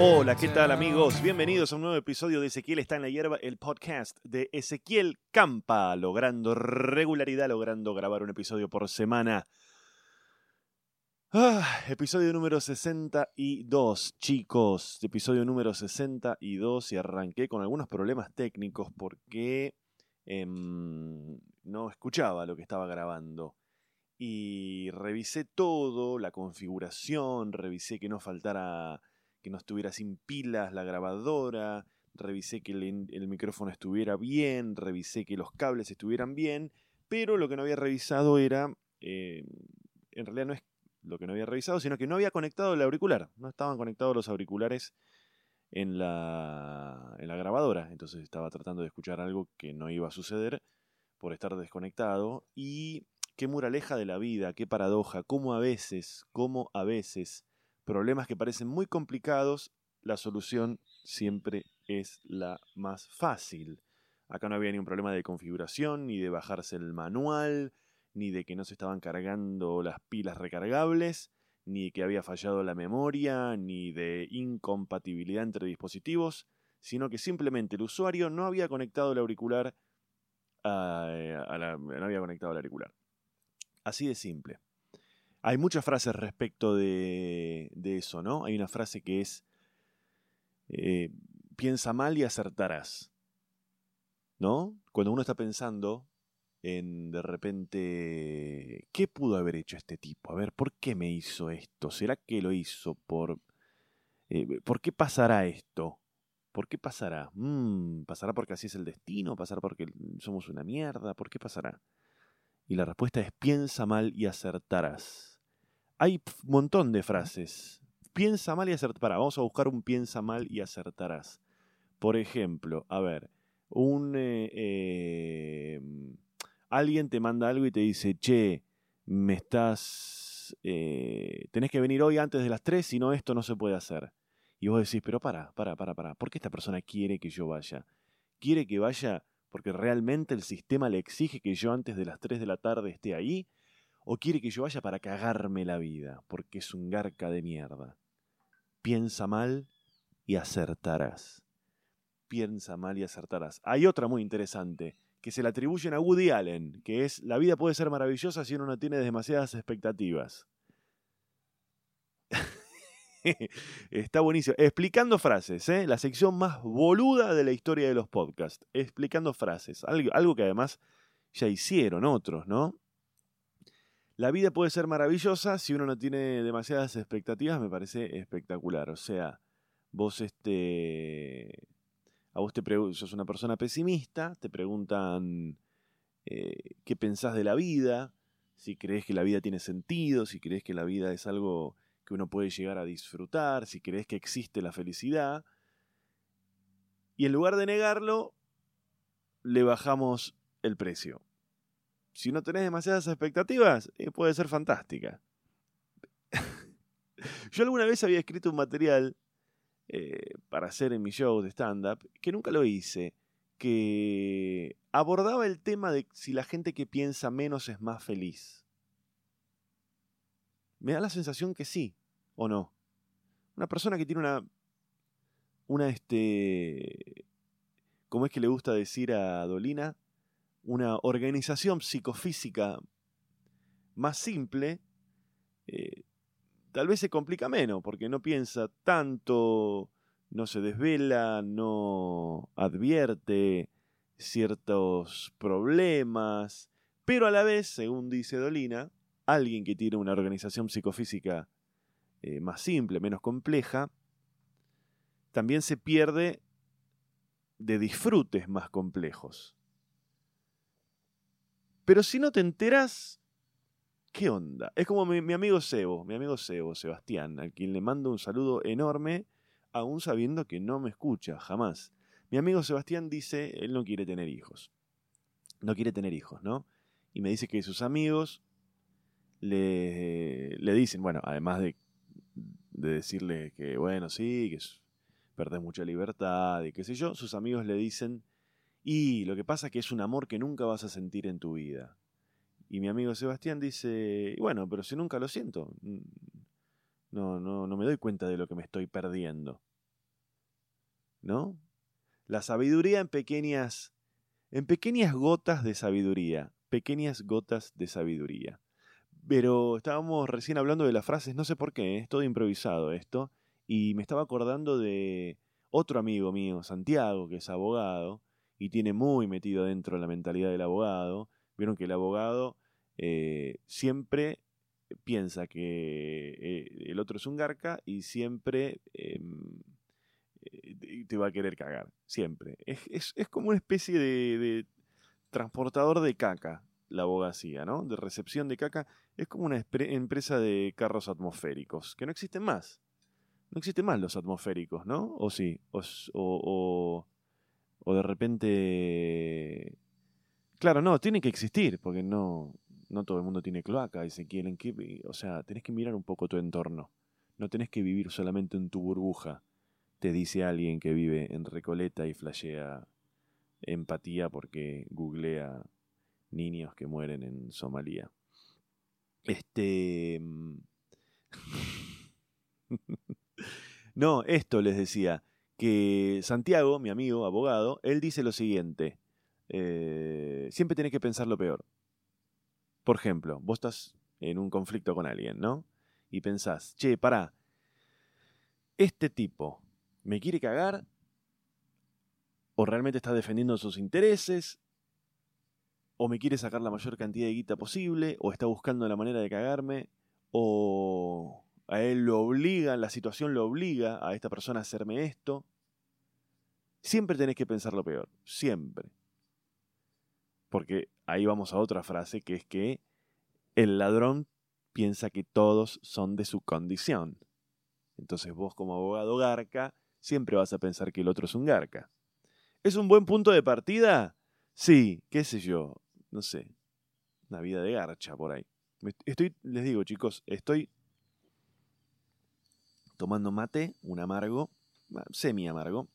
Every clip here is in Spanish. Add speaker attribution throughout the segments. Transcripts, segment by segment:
Speaker 1: Hola, ¿qué tal amigos? Bienvenidos a un nuevo episodio de Ezequiel está en la hierba, el podcast de Ezequiel Campa, logrando regularidad, logrando grabar un episodio por semana. Ah, episodio número 62, chicos. Episodio número 62 y arranqué con algunos problemas técnicos porque em, no escuchaba lo que estaba grabando. Y revisé todo, la configuración, revisé que no faltara no estuviera sin pilas la grabadora, revisé que el, micrófono estuviera bien, revisé que los cables estuvieran bien, pero lo que no había revisado era, eh, en realidad no es lo que no había revisado, sino que no había conectado el auricular, no estaban conectados los auriculares en la, en la grabadora, entonces estaba tratando de escuchar algo que no iba a suceder por estar desconectado. Y qué muraleja de la vida, qué paradoja, cómo a veces, cómo a veces problemas que parecen muy complicados, la solución siempre es la más fácil. Acá no había ni un problema de configuración, ni de bajarse el manual, ni de que no se estaban cargando las pilas recargables, ni que había fallado la memoria, ni de incompatibilidad entre dispositivos, sino que simplemente el usuario no había conectado el auricular a, la, no había conectado el auricular. Así de simple. Hay muchas frases respecto de, eso, ¿no? Hay una frase que es, eh, piensa mal y acertarás, ¿no? Cuando uno está pensando en de repente, ¿qué pudo haber hecho este tipo? A ver, ¿por qué me hizo esto? ¿Será que lo hizo por... Eh, ¿Por qué pasará esto? ¿Por qué pasará? Mm, ¿Pasará porque así es el destino? ¿Pasará porque somos una mierda? ¿Por qué pasará? Y la respuesta es piensa mal y acertarás. Hay un montón de frases. Piensa mal y acertarás. vamos a buscar un piensa mal y acertarás. Por ejemplo, a ver, un eh, em, alguien te manda algo y te dice, che, me estás, eh, tenés que venir hoy antes de las 3, si no esto no se puede hacer. Y vos decís, pero para, para, para, para, ¿por qué esta persona quiere que yo vaya? ¿Quiere que vaya porque realmente el sistema le exige que yo antes de las 3 de la tarde esté ahí, o quiere que yo vaya para cagarme la vida, porque es un garca de mierda. Piensa mal y acertarás. Piensa mal y acertarás. Hay otra muy interesante, que se le atribuyen a Woody Allen, que es la vida puede ser maravillosa si uno no tiene demasiadas expectativas. Está buenísimo. Explicando frases, ¿eh? la sección más boluda de la historia de los podcasts. Explicando frases. Algo, algo que además ya hicieron otros, ¿no? La vida puede ser maravillosa si uno no tiene demasiadas expectativas, me parece espectacular. O sea, vos este. A vos te sos una persona pesimista, te preguntan eh, qué pensás de la vida, si crees que la vida tiene sentido, si crees que la vida es algo que uno puede llegar a disfrutar, si crees que existe la felicidad. Y en lugar de negarlo, le bajamos el precio. Si no tenés demasiadas expectativas, eh, puede ser fantástica. Yo alguna vez había escrito un material eh, para hacer en mi show de stand-up, que nunca lo hice, que abordaba el tema de si la gente que piensa menos es más feliz. Me da la sensación que sí, ¿o no? Una persona que tiene una. Una, este. ¿Cómo es que le gusta decir a Dolina? Una organización psicofísica más simple. Eh, tal vez se complica menos, porque no piensa tanto, no se desvela, no advierte ciertos problemas, pero a la vez, según dice Dolina, alguien que tiene una organización psicofísica eh, más simple, menos compleja, también se pierde de disfrutes más complejos. Pero si no te enteras, ¿qué onda? Es como mi, mi, amigo Sebo, mi amigo Sebo, Sebastián, a quien le mando un saludo enorme, aún sabiendo que no me escucha, jamás. Mi amigo Sebastián dice, él no quiere tener hijos. No quiere tener hijos, ¿no? Y me dice que sus amigos le, le dicen, bueno, además de, de decirle que, bueno, sí, que perdés mucha libertad y qué sé yo, sus amigos le dicen, y lo que pasa es que es un amor que nunca vas a sentir en tu vida. Y mi amigo Sebastián dice, bueno, pero si nunca lo siento, no, no, no me doy cuenta de lo que me estoy perdiendo. ¿no? La sabiduría en pequeñas, en pequeñas gotas de sabiduría, pequeñas gotas de sabiduría. Pero estábamos recién hablando de las frases, no sé por qué, es todo improvisado esto, y me estaba acordando de otro amigo mío, Santiago, que es abogado, y tiene muy metido dentro la mentalidad del abogado. Vieron que el abogado eh, siempre piensa que eh, el otro es un garca y siempre em, eh, te va a querer cagar. Siempre. Es, como una especie de, transportador de caca la abogacía, ¿no? De recepción de caca. Es como una empresa de carros atmosféricos, que no existen más. No existen más los atmosféricos, ¿no? ¿O sí? O, o de repente... Claro, no, tienen que existir, porque no, no todo el mundo tiene cloaca y se quieren que, o sea, tenés que mirar un poco tu entorno. No tenés que vivir solamente en tu burbuja, te dice alguien que vive en Recoleta y flashea empatía porque googlea niños que mueren en Somalia. Este mm, No, esto les decía que Santiago, mi amigo, abogado, él dice lo siguiente, eh, siempre tenés que pensar lo peor. Por ejemplo, vos estás en un conflicto con alguien, ¿no? Y pensás, che, pará, este tipo me quiere cagar o realmente está defendiendo sus intereses o me quiere sacar la mayor cantidad de guita posible o está buscando la manera de cagarme o a él lo obliga, la situación lo obliga a esta persona a hacerme esto. Siempre tenés que pensar lo peor, siempre. Porque ahí vamos a otra frase que es que el ladrón piensa que todos son de su condición. Entonces vos como abogado garca siempre vas a pensar que el otro es un garca. ¿Es un buen punto de partida? Sí, qué sé yo, no sé, una vida de garcha por ahí. Estoy, les digo chicos, estoy tomando mate, un amargo, semi amargo.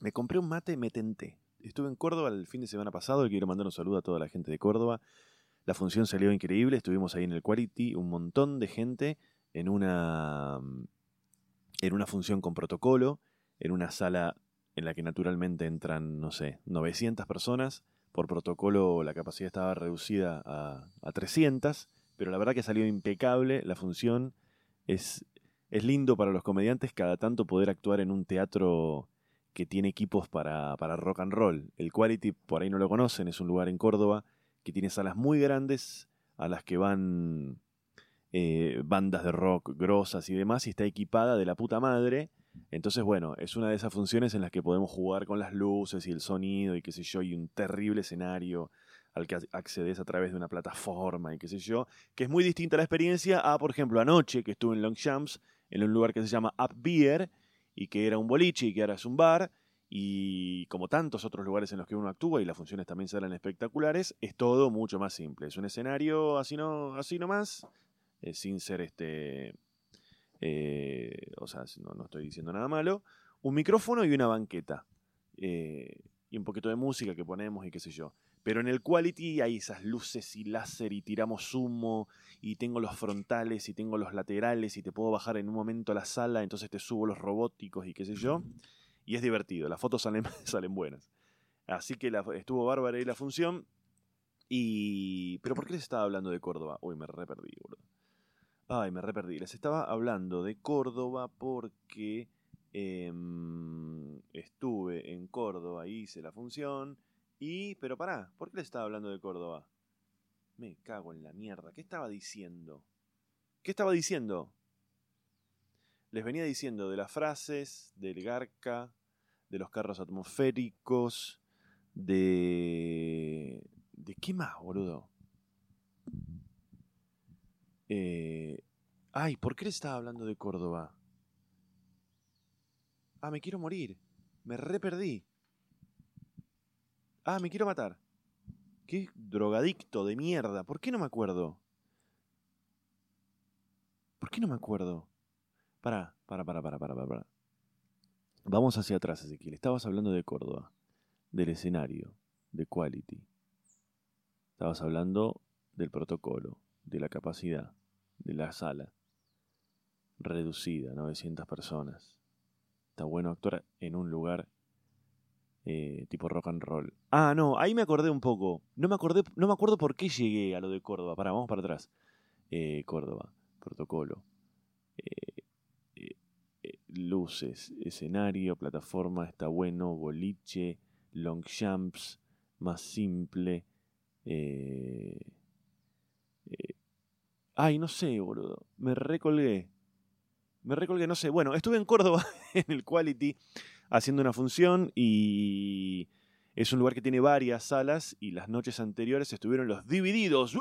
Speaker 1: Me compré un mate, me tenté. Estuve en Córdoba el fin de semana pasado y quiero mandar un saludo a toda la gente de Córdoba. La función salió increíble, estuvimos ahí en el Quality, un montón de gente en una, en una función con protocolo, en una sala en la que naturalmente entran, no sé, 900 personas. Por protocolo la capacidad estaba reducida a, a 300, pero la verdad que salió impecable la función. Es, es lindo para los comediantes cada tanto poder actuar en un teatro que tiene equipos para, para rock and roll. El Quality, por ahí no lo conocen, es un lugar en Córdoba que tiene salas muy grandes a las que van eh, bandas de rock grosas y demás y está equipada de la puta madre. Entonces, bueno, es una de esas funciones en las que podemos jugar con las luces y el sonido y qué sé yo, y un terrible escenario al que accedes a través de una plataforma y qué sé yo, que es muy distinta la experiencia a, por ejemplo, anoche que estuve en Longchamps, en un lugar que se llama Up Beer, y que era un boliche y que ahora es un bar, y como tantos otros lugares en los que uno actúa y las funciones también salen espectaculares, es todo mucho más simple. Es un escenario así, no, así nomás, eh, sin ser este... Eh, o sea, no, estoy diciendo nada malo. Un micrófono y una banqueta. Eh, y un poquito de música que ponemos y qué sé yo. Pero en el quality hay esas luces y láser y tiramos humo y tengo los frontales y tengo los laterales y te puedo bajar en un momento a la sala, entonces te subo los robóticos y qué sé yo. Y es divertido, las fotos salen, salen buenas. Así que estuvo bárbara ahí la función. Y... ¿Pero por qué les estaba hablando de Córdoba? Uy, me re perdí, boludo. Ay, me re perdí. Les estaba hablando de Córdoba porque em, estuve en Córdoba, hice la función y, pero pará, ¿por qué le estaba hablando de Córdoba? Me cago en la mierda. ¿Qué estaba diciendo? ¿Qué estaba diciendo? Les venía diciendo de las frases, del Garca, de los carros atmosféricos, de... ¿De qué más, boludo? Eh... Ay, ¿por qué le estaba hablando de Córdoba? Ah, me quiero morir. Me re perdí. Ah, me quiero matar. Qué drogadicto de mierda. ¿Por qué no me acuerdo? ¿Por qué no me acuerdo? Para, para, para, para, para, para. Vamos hacia atrás, Ezequiel. Estabas hablando de Córdoba, del escenario, de quality. Estabas hablando del protocolo, de la capacidad, de la sala. Reducida, 900 personas. Está bueno actuar en un lugar eh, tipo rock and roll. Ah, no, ahí me acordé un poco. No me acordé, no me acuerdo por qué llegué a lo de Córdoba. Pará, vamos para atrás. Eh, Córdoba, protocolo. Eh, luces, escenario, plataforma, está bueno, boliche, long jumps, más simple. ay, no sé, boludo. Me recolgué. Me recolgué, no sé. Bueno, estuve en Córdoba en el Quality haciendo una función y es un lugar que tiene varias salas y las noches anteriores estuvieron los divididos.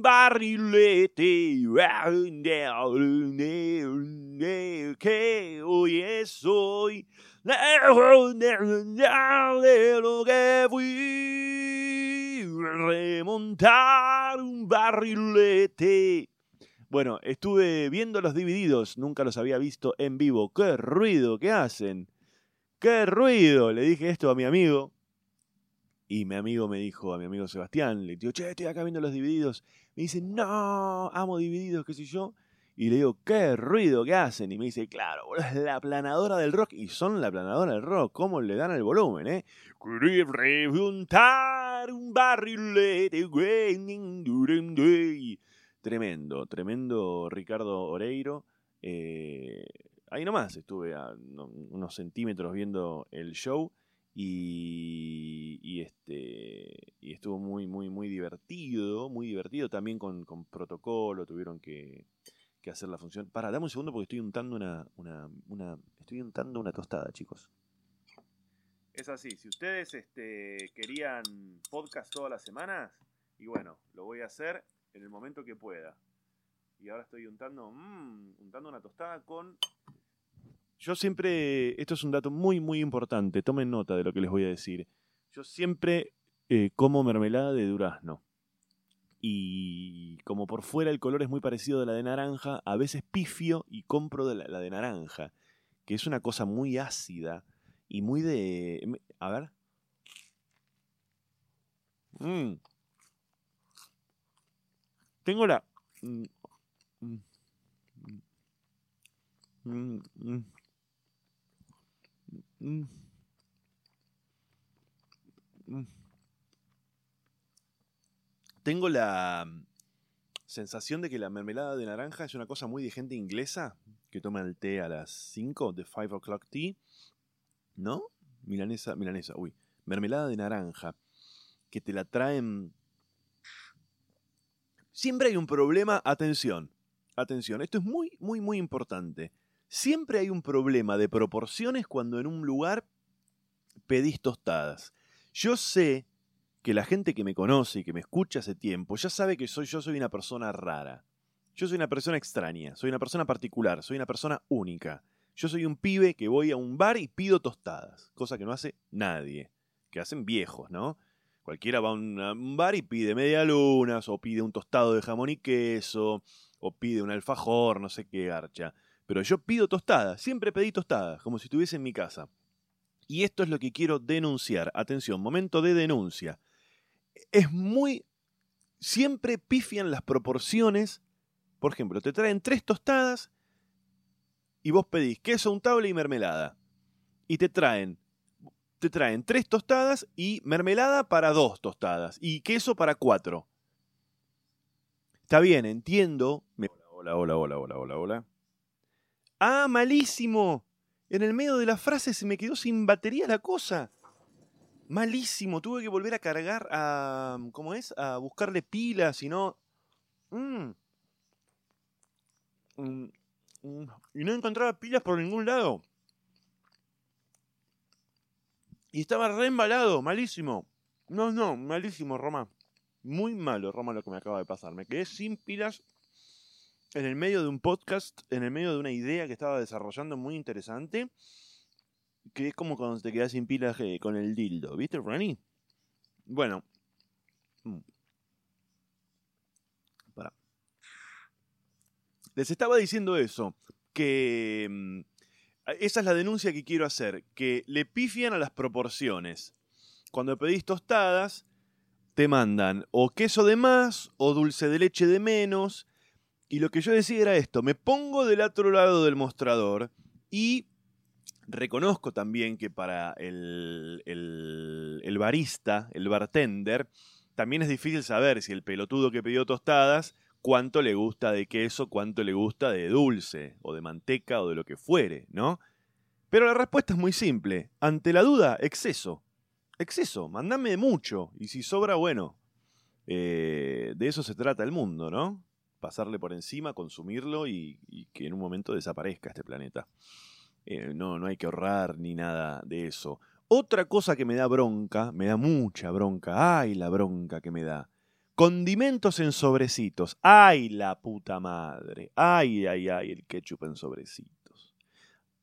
Speaker 1: Barrilete hoy es hoy lo que fui remontar un barrilete bueno, estuve viendo los divididos, nunca los había visto en vivo. ¡Qué ruido que hacen! ¡Qué ruido! Le dije esto a mi amigo, y mi amigo me dijo, a mi amigo Sebastián, le digo, che, estoy acá viendo los divididos. Me dice, no, amo divididos, qué sé yo. Y le digo, qué ruido que hacen. Y me dice, claro, es la planadora del rock. Y son la planadora del rock. ¿Cómo le dan el volumen, eh? un barrilete. Tremendo, tremendo Ricardo Oreiro. Eh, ahí nomás estuve a unos centímetros viendo el show. Y, este, y estuvo muy, muy, muy divertido, muy divertido también con, protocolo, tuvieron que, hacer la función. Para, dame un segundo porque estoy untando una, una, estoy untando una tostada, chicos. Es así, si ustedes este, querían podcast todas las semanas, y bueno, lo voy a hacer en el momento que pueda. Y ahora estoy untando, mmm, untando una tostada con yo siempre, esto es un dato muy, muy importante, tomen nota de lo que les voy a decir. Yo siempre eh, como mermelada de durazno. Y como por fuera el color es muy parecido a la de naranja, a veces pifio y compro de la, de naranja, que es una cosa muy ácida y muy de... A ver. Mm. Tengo la... Mm, mm, Mm. Mm. Tengo la sensación de que la mermelada de naranja es una cosa muy de gente inglesa que toma el té a las 5, de 5 o'clock tea. ¿No? Milanesa, milanesa, uy. Mermelada de naranja. Que te la traen. Siempre hay un problema. Atención. Atención. Esto es muy, muy, muy importante. Siempre hay un problema de proporciones cuando en un lugar pedís tostadas. Yo sé que la gente que me conoce y que me escucha hace tiempo ya sabe que soy, yo soy una persona rara. Yo soy una persona extraña, soy una persona particular, soy una persona única. Yo soy un pibe que voy a un bar y pido tostadas, cosa que no hace nadie, que hacen viejos, ¿no? Cualquiera va a un bar y pide media lunas, o pide un tostado de jamón y queso, o pide un alfajor, no sé qué garcha. Pero yo pido tostadas, siempre pedí tostadas, como si estuviese en mi casa. Y esto es lo que quiero denunciar. Atención, momento de denuncia. Es muy... Siempre pifian las proporciones. Por ejemplo, te traen tres tostadas y vos pedís queso untable y mermelada. Y te traen te traen tres tostadas y mermelada para dos tostadas y queso para cuatro. Está bien, entiendo. Hola, hola, hola, hola, hola, hola. Ah, malísimo. En el medio de la frase se me quedó sin batería la cosa. Malísimo. Tuve que volver a cargar a. ¿Cómo es? A buscarle pilas y no. Mm. Mm, mm. Y no encontraba pilas por ningún lado. Y estaba re embalado, malísimo. No, no, malísimo, Roma. Muy malo, Roma, lo que me acaba de pasar. Me quedé sin pilas en el medio de un podcast, en el medio de una idea que estaba desarrollando muy interesante, que es como cuando te quedas sin pilas eh, con el dildo, ¿viste, Rani? Bueno. Mm. Para. Les estaba diciendo eso, que mm, esa es la denuncia que quiero hacer, que le pifian a las proporciones. Cuando pedís tostadas, te mandan o queso de más o dulce de leche de menos. Y lo que yo decía era esto, me pongo del otro lado del mostrador y reconozco también que para el, el, barista, el bartender, también es difícil saber si el pelotudo que pidió tostadas, cuánto le gusta de queso, cuánto le gusta de dulce, o de manteca, o de lo que fuere, ¿no? Pero la respuesta es muy simple. Ante la duda, exceso. Exceso, mandame mucho. Y si sobra, bueno. Eh, de eso se trata el mundo, ¿no? Pasarle por encima, consumirlo y, que en un momento desaparezca este planeta. Eh, no, no hay que ahorrar ni nada de eso. Otra cosa que me da bronca, me da mucha bronca, ay la bronca que me da. Condimentos en sobrecitos, ay la puta madre, ay, ay, ay, el ketchup en sobrecitos.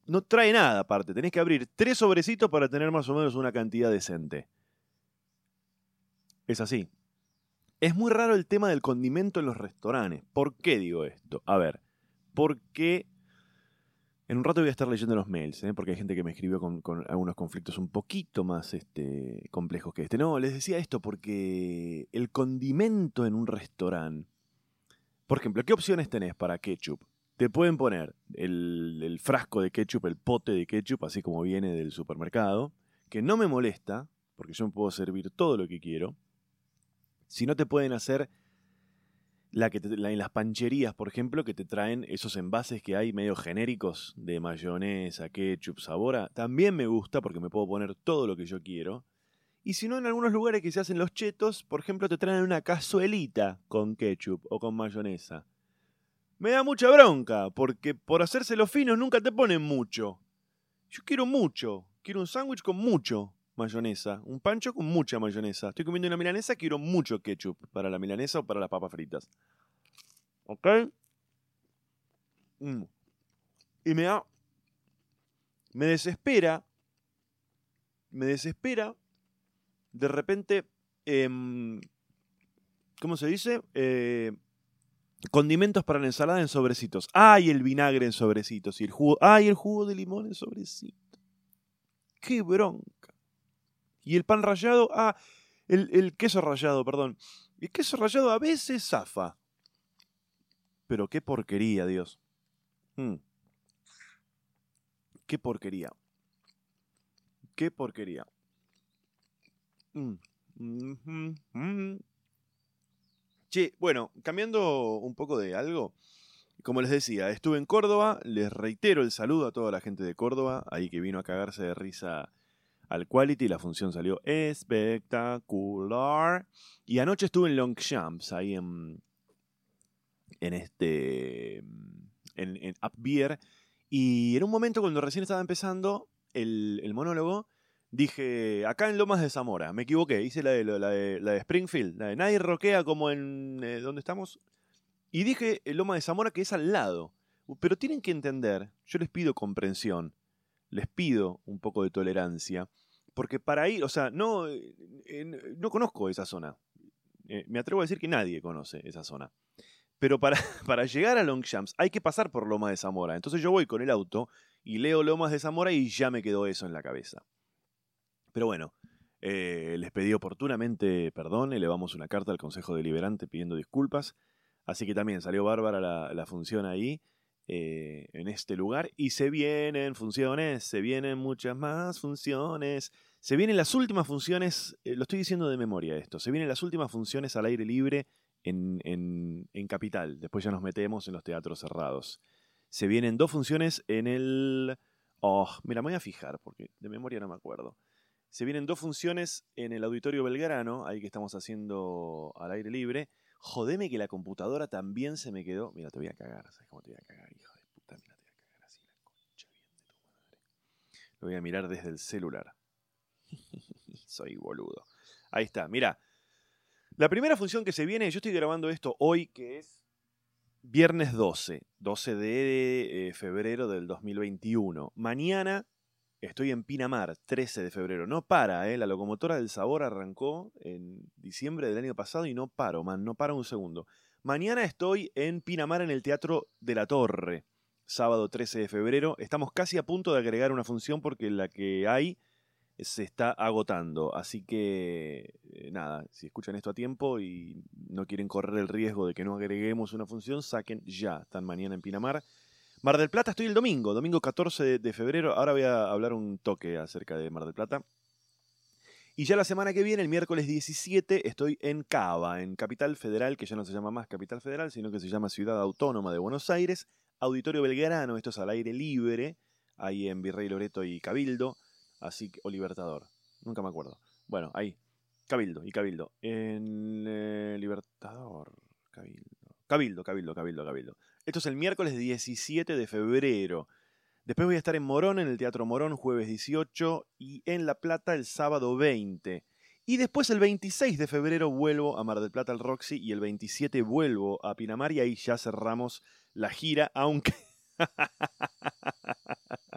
Speaker 1: No trae nada aparte, tenés que abrir tres sobrecitos para tener más o menos una cantidad decente. Es así. Es muy raro el tema del condimento en los restaurantes. ¿Por qué digo esto? A ver, porque en un rato voy a estar leyendo los mails, ¿eh? porque hay gente que me escribió con, algunos conflictos un poquito más este, complejos que este. No, les decía esto porque el condimento en un restaurante. Por ejemplo, ¿qué opciones tenés para ketchup? Te pueden poner el, el frasco de ketchup, el pote de ketchup, así como viene del supermercado, que no me molesta, porque yo me puedo servir todo lo que quiero. Si no te pueden hacer la que en las pancherías, por ejemplo, que te traen esos envases que hay medio genéricos de mayonesa, ketchup, sabora, también me gusta porque me puedo poner todo lo que yo quiero. Y si no, en algunos lugares que se hacen los chetos, por ejemplo, te traen una cazuelita con ketchup o con mayonesa. Me da mucha bronca, porque por hacerse los finos nunca te ponen mucho. Yo quiero mucho, quiero un sándwich con mucho mayonesa. Un pancho con mucha mayonesa. Estoy comiendo una milanesa, quiero mucho ketchup para la milanesa o para las papas fritas. ¿Ok? Mm. Y me da... Me desespera. Me desespera. De repente... Em, ¿Cómo se dice? Eh, condimentos para la ensalada en sobrecitos. ¡Ay, el vinagre en sobrecitos! Y el jugo. ¡Ay, el jugo de limón en sobrecitos! ¡Qué bronca! Y el pan rallado, ah, el, queso rallado, perdón. El queso rallado a veces zafa. Pero qué porquería, Dios. Mm. Qué porquería. Qué porquería. Mm. Mm-hmm. Che, bueno, cambiando un poco de algo. Como les decía, estuve en Córdoba, les reitero el saludo a toda la gente de Córdoba, ahí que vino a cagarse de risa al Quality, la función salió espectacular. Y anoche estuve en Longchamps, ahí en, en este, en, Up Beer, y en un momento cuando recién estaba empezando el, monólogo, dije, acá en Lomas de Zamora, me equivoqué, hice la de, la de, Springfield, la de nadie roquea como en... Eh, ¿Dónde estamos? Y dije Lomas de Zamora que es al lado. Pero tienen que entender, yo les pido comprensión, les pido un poco de tolerancia. Porque para ir, o sea, no, eh, no conozco esa zona. Eh, me atrevo a decir que nadie conoce esa zona. Pero para, para llegar a Longchamps hay que pasar por Lomas de Zamora. Entonces yo voy con el auto y leo Lomas de Zamora y ya me quedó eso en la cabeza. Pero bueno, eh, les pedí oportunamente perdón, elevamos una carta al Consejo Deliberante pidiendo disculpas. Así que también salió bárbara la, la función ahí. Eh, en este lugar. Y se vienen funciones, se vienen muchas más funciones. Se vienen las últimas funciones, eh, lo estoy diciendo de memoria esto, se vienen las últimas funciones al aire libre en, en, Capital. Después ya nos metemos en los teatros cerrados. Se vienen dos funciones en el... Oh, mira, me voy a fijar porque de memoria no me acuerdo. Se vienen dos funciones en el Auditorio Belgrano, ahí que estamos haciendo al aire libre. Jodeme que la computadora también se me quedó. Mira, te voy a cagar. ¿Sabes cómo te voy a cagar, hijo de puta? Mira, te voy a cagar así la concha bien de tu madre. Lo voy a mirar desde el celular. Soy boludo. Ahí está, mira. La primera función que se viene, yo estoy grabando esto hoy, que es viernes 12, 12 de eh, febrero del 2021. Mañana Estoy en Pinamar, 13 de febrero. No para, ¿eh? La locomotora del sabor arrancó en diciembre del año pasado y no paro, man. No para un segundo. Mañana estoy en Pinamar en el Teatro de la Torre. Sábado 13 de febrero. Estamos casi a punto de agregar una función porque la que hay se está agotando. Así que, eh, nada, si escuchan esto a tiempo y no quieren correr el riesgo de que no agreguemos una función, saquen ya. Están mañana en Pinamar. Mar del Plata estoy el domingo, domingo 14 de, febrero. Ahora voy a hablar un toque acerca de Mar del Plata. Y ya la semana que viene, el miércoles 17, estoy en Cava, en Capital Federal, que ya no se llama más Capital Federal, sino que se llama Ciudad Autónoma de Buenos Aires, Auditorio Belgrano, esto es al aire libre, ahí en Virrey Loreto y Cabildo, así o Libertador, nunca me acuerdo. Bueno, ahí, Cabildo y Cabildo. En eh, Libertador, Cabildo. Cabildo, Cabildo, Cabildo, Cabildo. Esto es el miércoles 17 de febrero. Después voy a estar en Morón, en el Teatro Morón, jueves 18, y en La Plata el sábado 20. Y después el 26 de febrero vuelvo a Mar del Plata al Roxy y el 27 vuelvo a Pinamar y ahí ya cerramos la gira, aunque...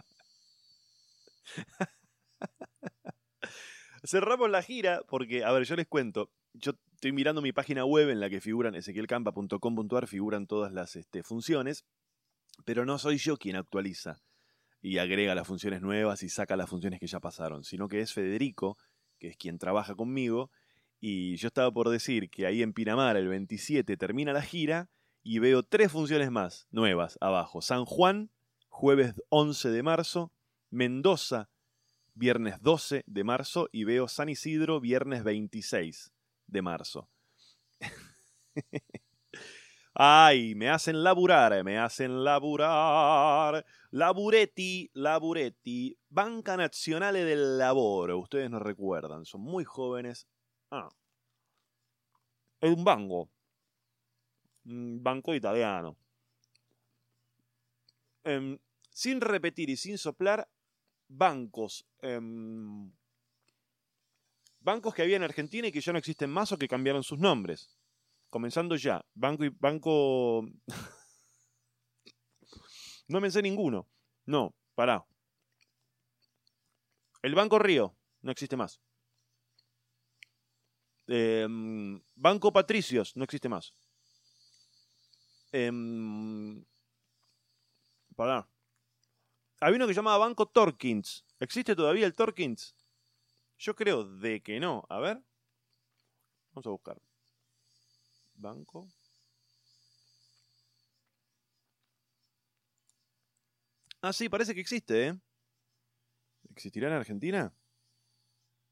Speaker 1: cerramos la gira porque, a ver, yo les cuento, yo estoy mirando mi página web en la que figuran ezequielcampa.com.ar, figuran todas las este, funciones, pero no soy yo quien actualiza y agrega las funciones nuevas y saca las funciones que ya pasaron, sino que es Federico, que es quien trabaja conmigo, y yo estaba por decir que ahí en Pinamar el 27 termina la gira y veo tres funciones más nuevas abajo. San Juan, jueves 11 de marzo, Mendoza, viernes 12 de marzo y veo San Isidro, viernes 26 de marzo. Ay, me hacen laburar, me hacen laburar. Laburetti, Laburetti, Banca Nazionale del Lavoro. Ustedes nos recuerdan, son muy jóvenes. Ah. Es un banco. Un banco italiano. Em, sin repetir y sin soplar, bancos. Em, bancos que había en Argentina y que ya no existen más o que cambiaron sus nombres. Comenzando ya. Banco y banco. no me sé ninguno. No, pará. El Banco Río no existe más. Em, banco Patricios no existe más. Eh, pará. Había uno que llamaba Banco Torkins. ¿Existe todavía el Torkins? Yo creo de que no. A ver. Vamos a buscar. Banco. Ah, sí, parece que existe, ¿eh? ¿Existirá en Argentina?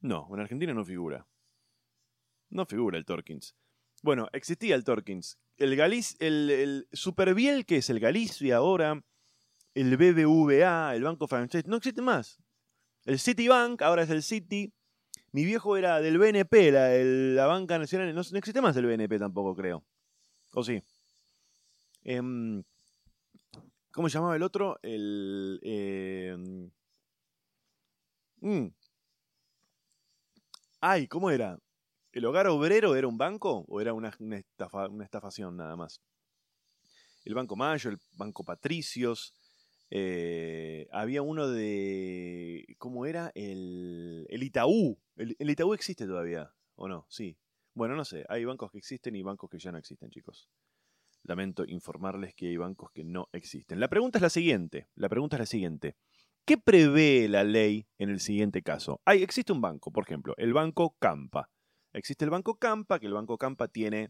Speaker 1: No, en Argentina no figura. No figura el Torkins. Bueno, existía el Torkins. El, Galic el, el Superbiel, que es el Galicia ahora, el BBVA, el Banco Francés, no existe más. El Citibank ahora es el Citi. Mi viejo era del BNP, la, banca nacional. No, existe más el BNP tampoco, creo. ¿O sí? Em, ¿Cómo se llamaba el otro? El. Em, mm. Ay, ¿cómo era? ¿El hogar obrero era un banco o era una estafación nada más? El Banco Mayo, el Banco Patricios, eh, había uno de. ¿Cómo era? El, el Itaú. El, Itaú existe todavía, ¿o no? Sí. Bueno, no sé. Hay bancos que existen y bancos que ya no existen, chicos. Lamento informarles que hay bancos que no existen. La pregunta es la siguiente. La pregunta es la siguiente. ¿Qué prevé la ley en el siguiente caso? Hay, existe un banco, por ejemplo, el Banco Campa. Existe el Banco Campa, que el Banco Campa tiene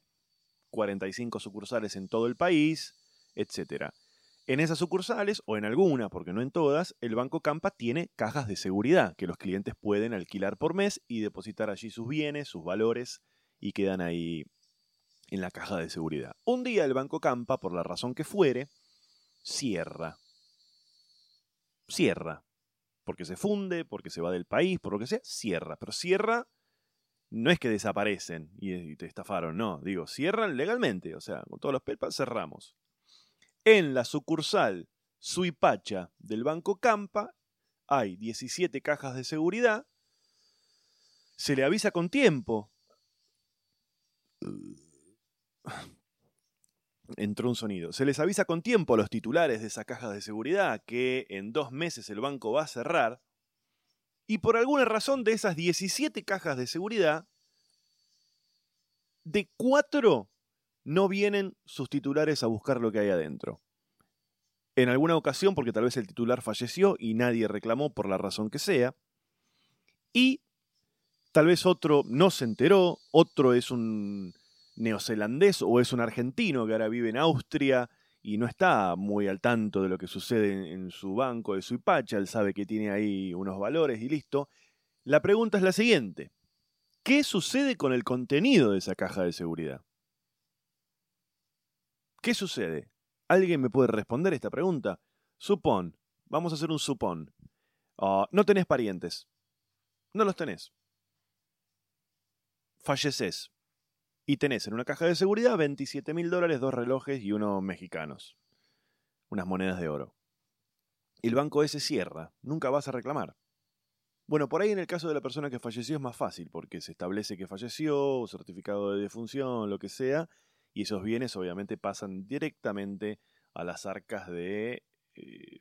Speaker 1: 45 sucursales en todo el país, etcétera. En esas sucursales, o en alguna, porque no en todas, el Banco Campa tiene cajas de seguridad que los clientes pueden alquilar por mes y depositar allí sus bienes, sus valores, y quedan ahí en la caja de seguridad. Un día el Banco Campa, por la razón que fuere, cierra. Cierra. Porque se funde, porque se va del país, por lo que sea, cierra. Pero cierra no es que desaparecen y te estafaron, no. Digo, cierran legalmente. O sea, con todos los PayPal cerramos. En la sucursal Suipacha del Banco Campa hay 17 cajas de seguridad. Se le avisa con tiempo. Entró un sonido. Se les avisa con tiempo a los titulares de esa caja de seguridad que en dos meses el banco va a cerrar. Y por alguna razón de esas 17 cajas de seguridad, de cuatro no vienen sus titulares a buscar lo que hay adentro. En alguna ocasión, porque tal vez el titular falleció y nadie reclamó por la razón que sea. Y tal vez otro no se enteró, otro es un neozelandés o es un argentino que ahora vive en Austria y no está muy al tanto de lo que sucede en, su banco de su Ipacha, él sabe que tiene ahí unos valores y listo. La pregunta es la siguiente. ¿Qué sucede con el contenido de esa caja de seguridad? ¿Qué sucede? ¿Alguien me puede responder esta pregunta? Supón, vamos a hacer un supón. Ah, no tenés parientes. No los tenés. Falleces. Y tenés en una caja de seguridad 27 mil dólares, dos relojes y unos mexicanos. Unas monedas de oro. El banco ese cierra. Nunca vas a reclamar. Bueno, por ahí en el caso de la persona que falleció es más fácil, porque se establece que falleció, certificado de defunción, lo que sea, y esos bienes obviamente pasan directamente a las arcas de, eh,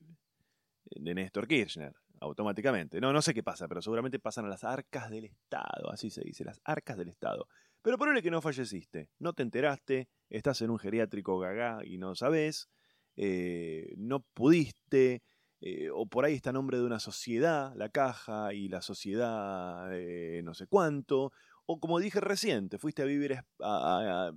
Speaker 1: de Néstor Kirchner, automáticamente. No, no sé qué pasa, pero seguramente pasan a las arcas del Estado, así se dice, las arcas del Estado. Pero ponele que no falleciste, no te enteraste, estás en un geriátrico gagá y no sabes, eh, no pudiste, eh, o por ahí está nombre de una sociedad, la caja y la sociedad no sé cuánto, o como dije reciente, fuiste a vivir a,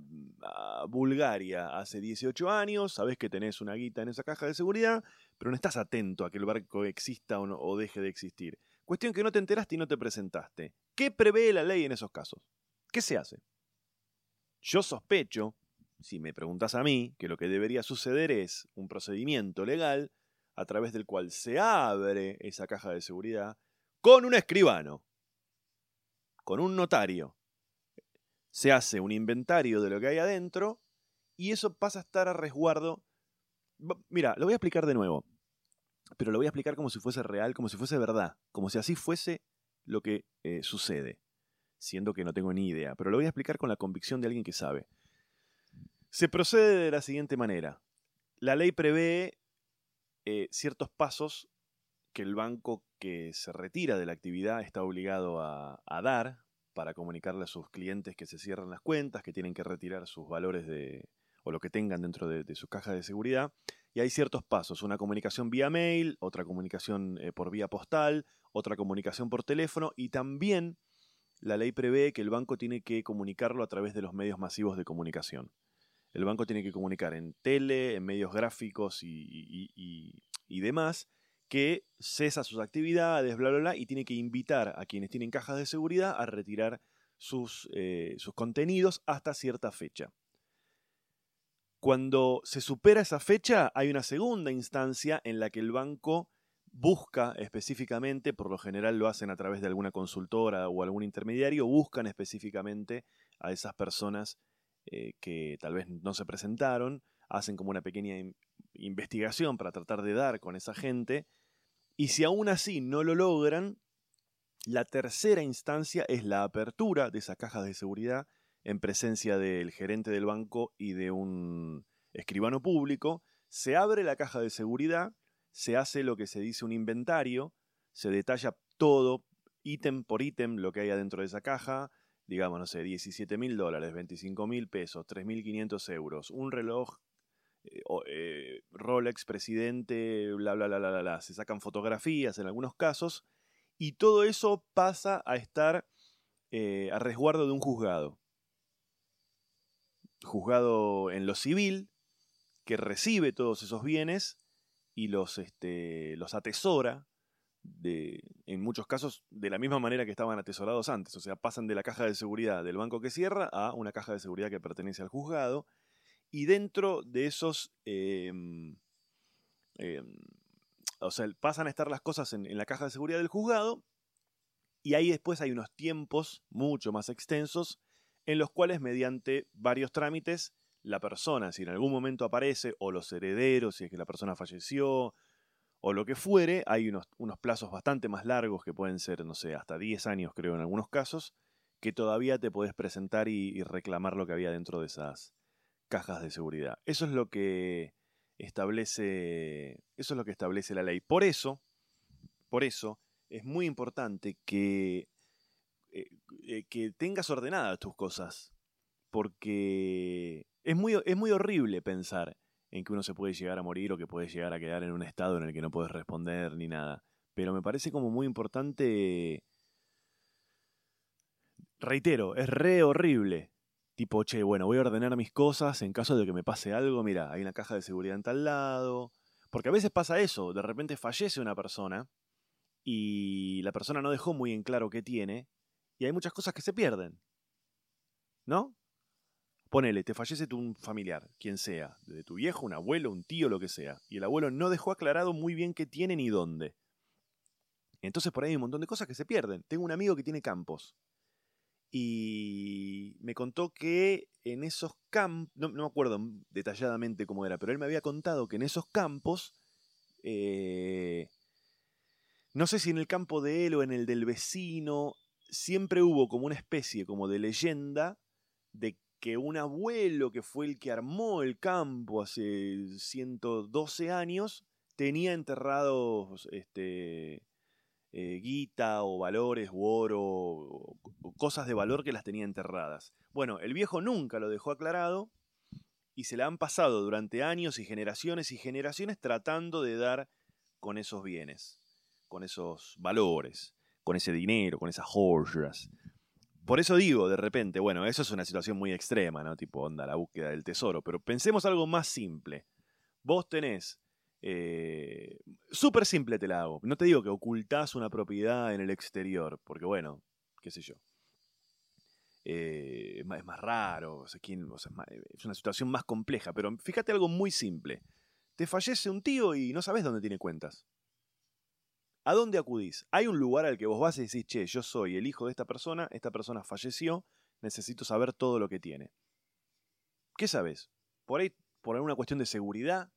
Speaker 1: Bulgaria hace 18 años, sabes que tenés una guita en esa caja de seguridad, pero no estás atento a que el barco exista o, o deje de existir. Cuestión que no te enteraste y no te presentaste. ¿Qué prevé la ley en esos casos? ¿Qué se hace? Yo sospecho, si me preguntas a mí, que lo que debería suceder es un procedimiento legal a través del cual se abre esa caja de seguridad con un escribano con un notario. Se hace un inventario de lo que hay adentro y eso pasa a estar a resguardo. Mira, lo voy a explicar de nuevo, pero lo voy a explicar como si fuese real, como si fuese verdad, como si así fuese lo que eh, sucede, siendo que no tengo ni idea, pero lo voy a explicar con la convicción de alguien que sabe. Se procede de la siguiente manera. La ley prevé eh, ciertos pasos que el banco que se retira de la actividad está obligado a, dar para comunicarle a sus clientes que se cierran las cuentas, que tienen que retirar sus valores de, o lo que tengan dentro de, su caja de seguridad. Y hay ciertos pasos, una comunicación vía mail, otra comunicación eh, por vía postal, otra comunicación por teléfono y también la ley prevé que el banco tiene que comunicarlo a través de los medios masivos de comunicación. El banco tiene que comunicar en tele, en medios gráficos y demás, que cesa sus actividades, bla, bla, bla, y tiene que invitar a quienes tienen cajas de seguridad a retirar sus, eh, sus contenidos hasta cierta fecha. Cuando se supera esa fecha, hay una segunda instancia en la que el banco busca específicamente, por lo general lo hacen a través de alguna consultora o algún intermediario, buscan específicamente a esas personas eh, que tal vez no se presentaron, hacen como una pequeña investigación para tratar de dar con esa gente. Y si aún así no lo logran, la tercera instancia es la apertura de esa caja de seguridad en presencia del gerente del banco y de un escribano público. Se abre la caja de seguridad, se hace lo que se dice un inventario, se detalla todo, ítem por ítem, lo que hay adentro de esa caja, digamos, no sé, 17 mil dólares, 25 mil pesos, 3.500 euros, un reloj eh, eh, Rolex presidente, bla, bla, bla, bla, Se sacan fotografías en algunos casos y todo eso pasa a estar eh, a resguardo de un juzgado. Juzgado en lo civil, que recibe todos esos bienes y los, este, los atesora, de, en muchos casos de la misma manera que estaban atesorados antes. O sea, pasan de la caja de seguridad del banco que cierra a una caja de seguridad que pertenece al juzgado y dentro de esos... Em, em, o sea, pasan a estar las cosas en, la caja de seguridad del juzgado y ahí después hay unos tiempos mucho más extensos en los cuales mediante varios trámites la persona, si en algún momento aparece, o los herederos, si es que la persona falleció, o lo que fuere, hay unos, unos plazos bastante más largos que pueden ser, no sé, hasta 10 años creo en algunos casos, que todavía te puedes presentar y reclamar lo que había dentro de esas, cajas de seguridad. Eso es lo que establece, eso es lo que establece la ley. Por eso, por eso es muy importante que, eh, eh, que tengas ordenadas tus cosas, porque es muy, es muy horrible pensar en que uno se puede llegar a morir o que puede llegar a quedar en un estado en el que no puedes responder ni nada. Pero me parece como muy importante reitero, es re horrible. Tipo, che, bueno, voy a ordenar mis cosas en caso de que me pase algo. Mira, hay una caja de seguridad en tal lado. Porque a veces pasa eso, de repente fallece una persona y la persona no dejó muy en claro qué tiene y hay muchas cosas que se pierden. ¿No? Ponele, te fallece tu familiar, quien sea, de tu viejo, un abuelo, un tío, lo que sea, y el abuelo no dejó aclarado muy bien qué tiene ni dónde. Entonces por ahí hay un montón de cosas que se pierden. Tengo un amigo que tiene campos y me contó que en esos campos, no, me acuerdo detalladamente cómo era, pero él me había contado que en esos campos, eh, no sé si en el campo de él o en el del vecino, siempre hubo como una especie como de leyenda de que un abuelo que fue el que armó el campo hace 112 años tenía enterrados este, eh, guita o valores u oro o, cosas de valor que las tenía enterradas. Bueno, el viejo nunca lo dejó aclarado y se la han pasado durante años y generaciones y generaciones tratando de dar con esos bienes, con esos valores, con ese dinero, con esas joyas. Por eso digo, de repente, bueno, eso es una situación muy extrema, ¿no? Tipo, onda, la búsqueda del tesoro. Pero pensemos algo más simple. Vos tenés eh, Súper simple te la hago. No te digo que ocultás una propiedad en el exterior, porque bueno, qué sé yo. Eh, es, más, raro, es, es una situación más compleja, pero fíjate algo muy simple. Te fallece un tío y no sabes dónde tiene cuentas. ¿A dónde acudís? Hay un lugar al que vos vas y decís, che, yo soy el hijo de esta persona, esta persona falleció, necesito saber todo lo que tiene. ¿Qué sabes? Por ahí, por alguna cuestión de seguridad,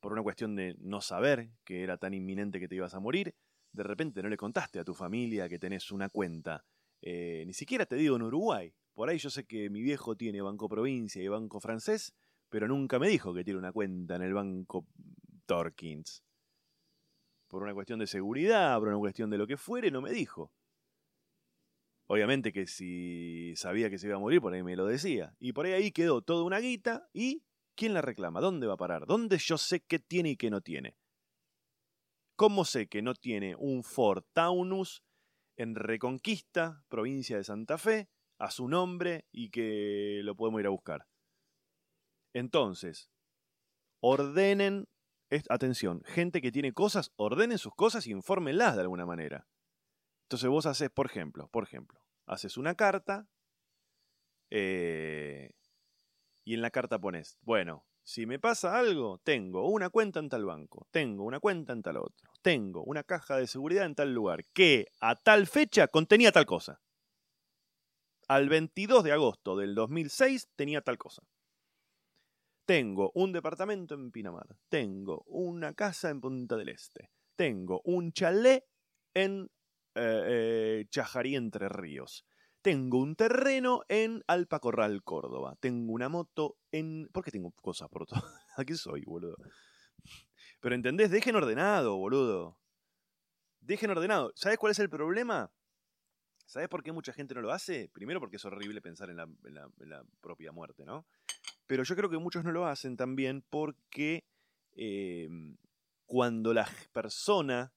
Speaker 1: por una cuestión de no saber que era tan inminente que te ibas a morir, de repente no le contaste a tu familia que tenés una cuenta. Eh, ni siquiera te digo en Uruguay. Por ahí yo sé que mi viejo tiene Banco Provincia y Banco Francés, pero nunca me dijo que tiene una cuenta en el Banco Torkins. Por una cuestión de seguridad, por una cuestión de lo que fuere, no me dijo. Obviamente que si sabía que se iba a morir, por ahí me lo decía. Y por ahí, ahí quedó toda una guita y ¿Quién la reclama? ¿Dónde va a parar? ¿Dónde yo sé qué tiene y qué no tiene? ¿Cómo sé que no tiene un Ford Taunus en Reconquista, provincia de Santa Fe, a su nombre y que lo podemos ir a buscar? Entonces, ordenen, atención, gente que tiene cosas, ordenen sus cosas y infórmenlas de alguna manera. Entonces vos haces, por ejemplo, por ejemplo, haces una carta, eh, y en la carta pones, bueno, si me pasa algo, tengo una cuenta en tal banco, tengo una cuenta en tal otro, tengo una caja de seguridad en tal lugar, que a tal fecha contenía tal cosa. Al 22 de agosto del 2006 tenía tal cosa. Tengo un departamento en Pinamar, tengo una casa en Punta del Este, tengo un chalet en eh, eh, Chajarí Entre Ríos, tengo un terreno en Alpacorral, Córdoba. Tengo una moto en... ¿Por qué tengo cosas por todo? Aquí soy, boludo? Pero entendés, dejen ordenado, boludo. Dejen ordenado. ¿Sabes cuál es el problema? ¿Sabes por qué mucha gente no lo hace? Primero porque es horrible pensar en la, propia muerte, ¿no? Pero yo creo que muchos no lo hacen también porque em, cuando la persona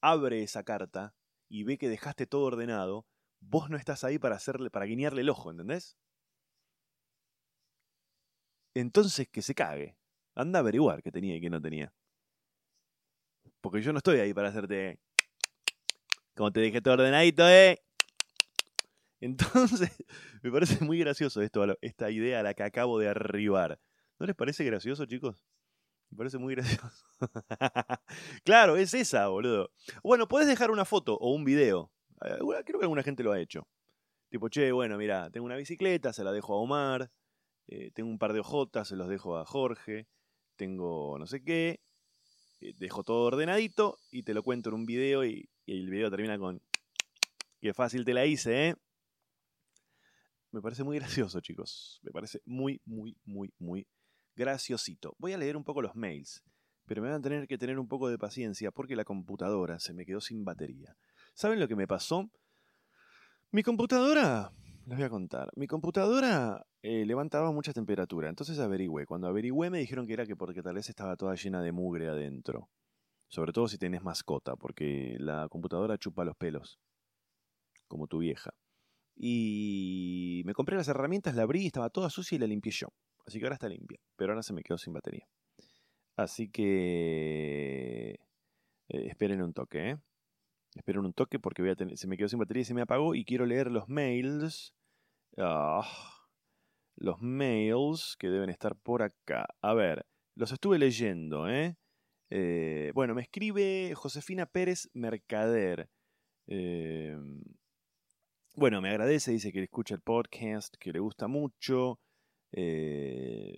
Speaker 1: abre esa carta, y ve que dejaste todo ordenado, vos no estás ahí para hacerle, para guiñarle el ojo, ¿entendés? Entonces que se cague. Anda a averiguar qué tenía y qué no tenía. Porque yo no estoy ahí para hacerte. Como te dejé todo ordenadito, ¿eh? Entonces, me parece muy gracioso esto, esta idea a la que acabo de arribar. ¿No les parece gracioso, chicos? Me parece muy gracioso. claro, es esa, boludo. Bueno, puedes dejar una foto o un video. Eh, creo que alguna gente lo ha hecho. Tipo, che, bueno, mira, tengo una bicicleta, se la dejo a Omar. Eh, tengo un par de ojotas, se los dejo a Jorge. Tengo no sé qué. Eh, dejo todo ordenadito y te lo cuento en un video y, el video termina con... Qué fácil te la hice, ¿eh? Me parece muy gracioso, chicos. Me parece muy, muy, muy, muy graciosito. Voy a leer un poco los mails, pero me van a tener que tener un poco de paciencia porque la computadora se me quedó sin batería. ¿Saben lo que me pasó? Mi computadora, les voy a contar, mi computadora eh, levantaba mucha temperatura, entonces averigüé. Cuando averigüé me dijeron que era que porque tal vez estaba toda llena de mugre adentro. Sobre todo si tenés mascota, porque la computadora chupa los pelos. como tu vieja. Y me compré las herramientas, la abrí, estaba toda sucia y la limpié yo. Así que ahora está limpia, pero ahora se me quedó sin batería. Así que eh, esperen un toque, ¿eh? Esperen un toque porque se me quedó sin batería y se me apagó y quiero leer los mails. Ah, los mails que deben estar por acá. A ver, los estuve leyendo, ¿eh? eh bueno, me escribe Josefina Pérez Mercader. Eh, bueno, me agradece, dice que escucha el podcast, que le gusta mucho. Eh,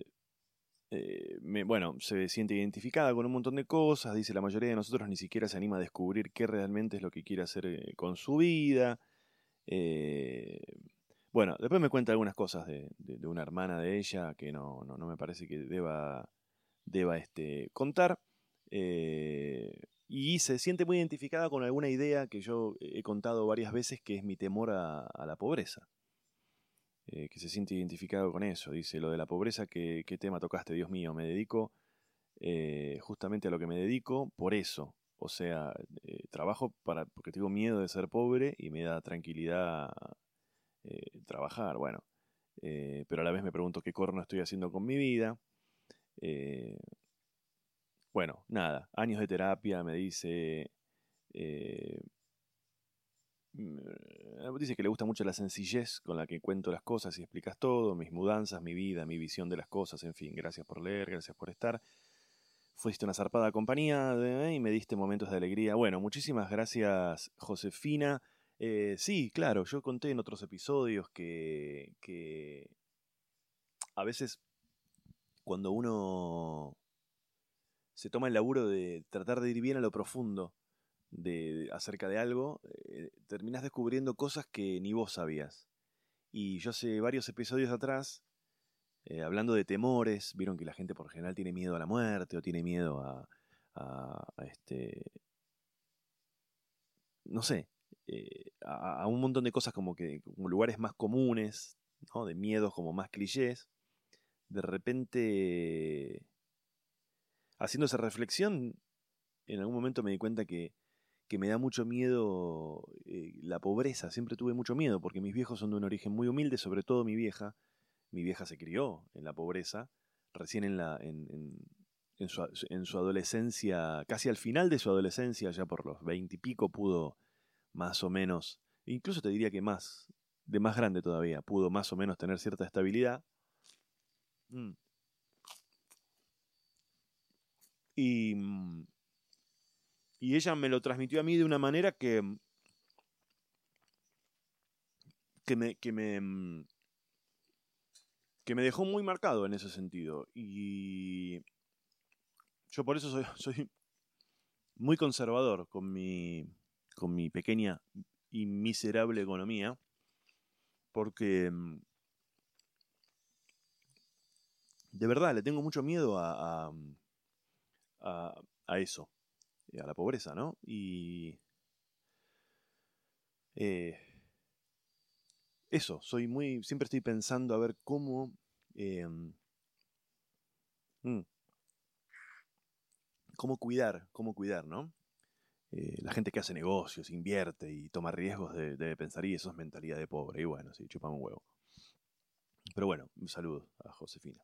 Speaker 1: eh, bueno, se siente identificada con un montón de cosas, dice la mayoría de nosotros ni siquiera se anima a descubrir qué realmente es lo que quiere hacer eh, con su vida. bueno, después me cuenta algunas cosas de, una hermana de ella que no, no, me parece que deba, deba este, contar y se siente muy identificada con alguna idea que yo he contado varias veces, que es mi temor a, la pobreza. Eh, que se siente identificado con eso. Dice, lo de la pobreza, ¿qué, tema tocaste, Dios mío? Me dedico eh, justamente a lo que me dedico por eso. O sea, eh, trabajo para, porque tengo miedo de ser pobre y me da tranquilidad trabajar. Bueno, pero a la vez me pregunto qué corno estoy haciendo con mi vida. Bueno, nada, años de terapia, me dice... dice que le gusta mucho la sencillez con la que cuento las cosas y explicas todo, mis mudanzas, mi vida, mi visión de las cosas, en fin, gracias por leer, gracias por estar. Fuiste una zarpada compañía y me diste momentos de alegría. Bueno, muchísimas gracias, Josefina. Eh, sí, claro, yo conté en otros episodios que, que a veces cuando uno se toma el laburo de tratar de ir bien a lo profundo de, acerca de algo, eh, terminás descubriendo cosas que ni vos sabías. Y yo hace varios episodios atrás, eh, hablando de temores, vieron que la gente por general tiene miedo a la muerte o tiene miedo a, este... No sé, eh, a, un montón de cosas como que como lugares más comunes, ¿no? de miedos como más clichés. De repente haciendo esa reflexión, en algún momento me di cuenta que, me da mucho miedo eh, la pobreza. Siempre tuve mucho miedo porque mis viejos son de un origen muy humilde, sobre todo mi vieja. Mi vieja se crió en la pobreza, recién en, la, en, su, en su, adolescencia, casi al final de su adolescencia, ya por los veintipico, pudo más o menos, incluso te diría que más, de más grande todavía, pudo más o menos tener cierta estabilidad. Mm. Y, mm, y ella me lo transmitió a mí de una manera que, mm, que me, que me, mm, que me dejó muy marcado en ese sentido. Y yo por eso soy, soy muy conservador con mi, con mi pequeña y miserable economía, porque de verdad le tengo mucho miedo a, a, eso, eh, a la pobreza, ¿no? Y eh, eso, soy muy, siempre estoy pensando a ver cómo... Em, mm, cómo cuidar, cómo cuidar, ¿no? Eh, la gente que hace negocios, invierte y toma riesgos debe pensar, y eso es mentalidad de pobre. Y bueno, sí, chupa un huevo. Pero bueno, un saludo a Josefina.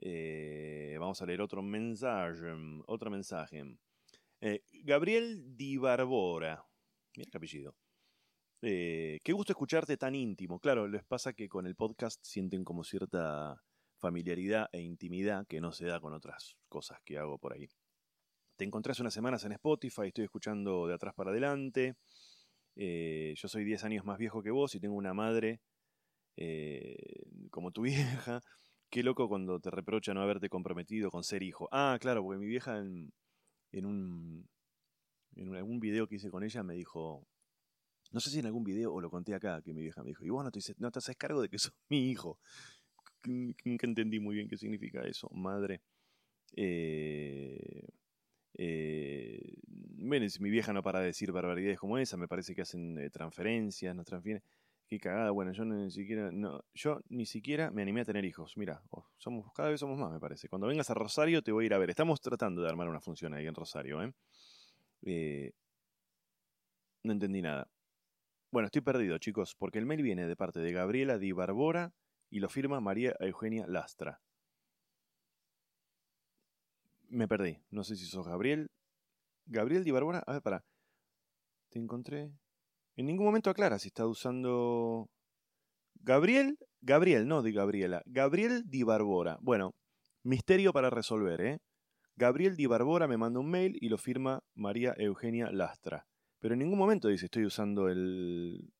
Speaker 1: Eh, vamos a leer otro mensaje. Otro mensaje. Eh, Gabriel Di Barbora. Mira qué apellido. Eh, qué gusto escucharte tan íntimo. Claro, les pasa que con el podcast sienten como cierta familiaridad e intimidad que no se da con otras cosas que hago por ahí. Te encontré hace unas semanas en Spotify, estoy escuchando de atrás para adelante. yo soy 10 años más viejo que vos y tengo una madre como tu vieja Qué loco cuando te reprocha no haberte comprometido con ser hijo. Ah, claro, porque mi vieja en un en algún video que hice con ella me dijo, no sé si en algún video o lo conté acá, que mi vieja me dijo, y vos no te, no te haces cargo de que sos mi hijo. Nunca entendí muy bien qué significa eso, madre. Eh, eh, mi vieja no para de decir barbaridades como esa, me parece que hacen eh, transferencias, no transfieren. Qué cagada, bueno, yo ni siquiera, no, yo ni siquiera me animé a tener hijos. Mira, somos, cada vez somos más, me parece. Cuando vengas a Rosario te voy a ir a ver. Estamos tratando de armar una función ahí en Rosario, ¿eh? eh no entendí nada. Bueno, estoy perdido, chicos, porque el mail viene de parte de Gabriela Di Barbora y lo firma María Eugenia Lastra. Me perdí. No sé si sos Gabriel. Gabriel Di Barbora. A ver, para. Te encontré. En ningún momento aclara si está usando. Gabriel. Gabriel, no de Gabriela. Gabriel Di Barbora. Bueno, misterio para resolver, ¿eh? Gabriel Di Barbora me manda un mail y lo firma María Eugenia Lastra. Pero en ningún momento dice estoy usando el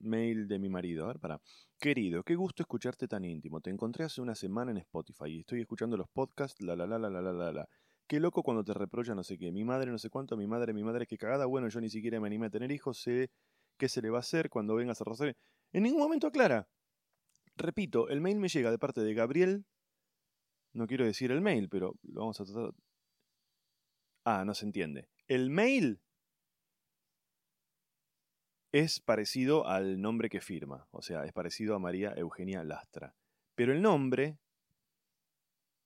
Speaker 1: mail de mi marido. A ver, para. Querido, qué gusto escucharte tan íntimo. Te encontré hace una semana en Spotify y estoy escuchando los podcasts, la la la la la la la la. Qué loco cuando te reprocha no sé qué. Mi madre no sé cuánto, mi madre, mi madre, qué cagada. Bueno, yo ni siquiera me animé a tener hijos, qué se le va a hacer cuando vengas a Rosario. En ningún momento aclara. Repito, el mail me llega de parte de Gabriel. No quiero decir el mail, pero lo vamos a tratar. Ah, no se entiende. El mail es parecido al nombre que firma, o sea, es parecido a María Eugenia Lastra. Pero el nombre